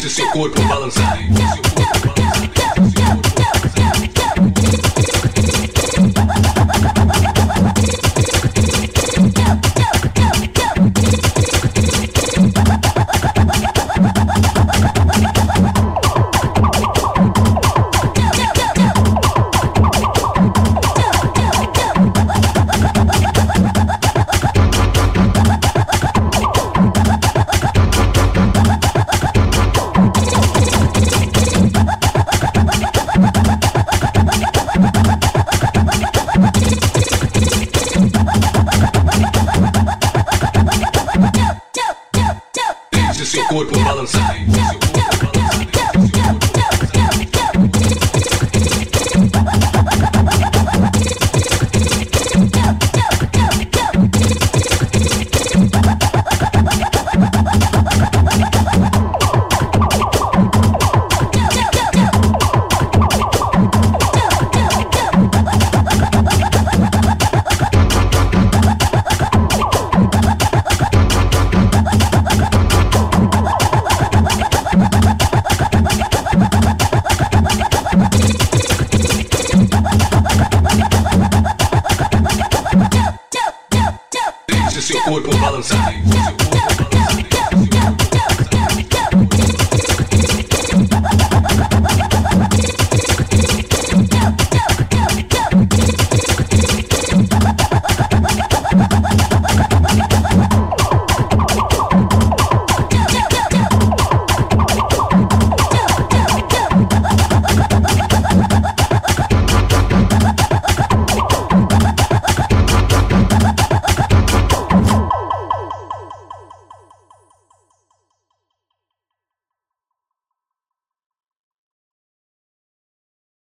Just é seu corpo balançar. Isso é. Deixe seu corpo balançar. Use o corpo balançar.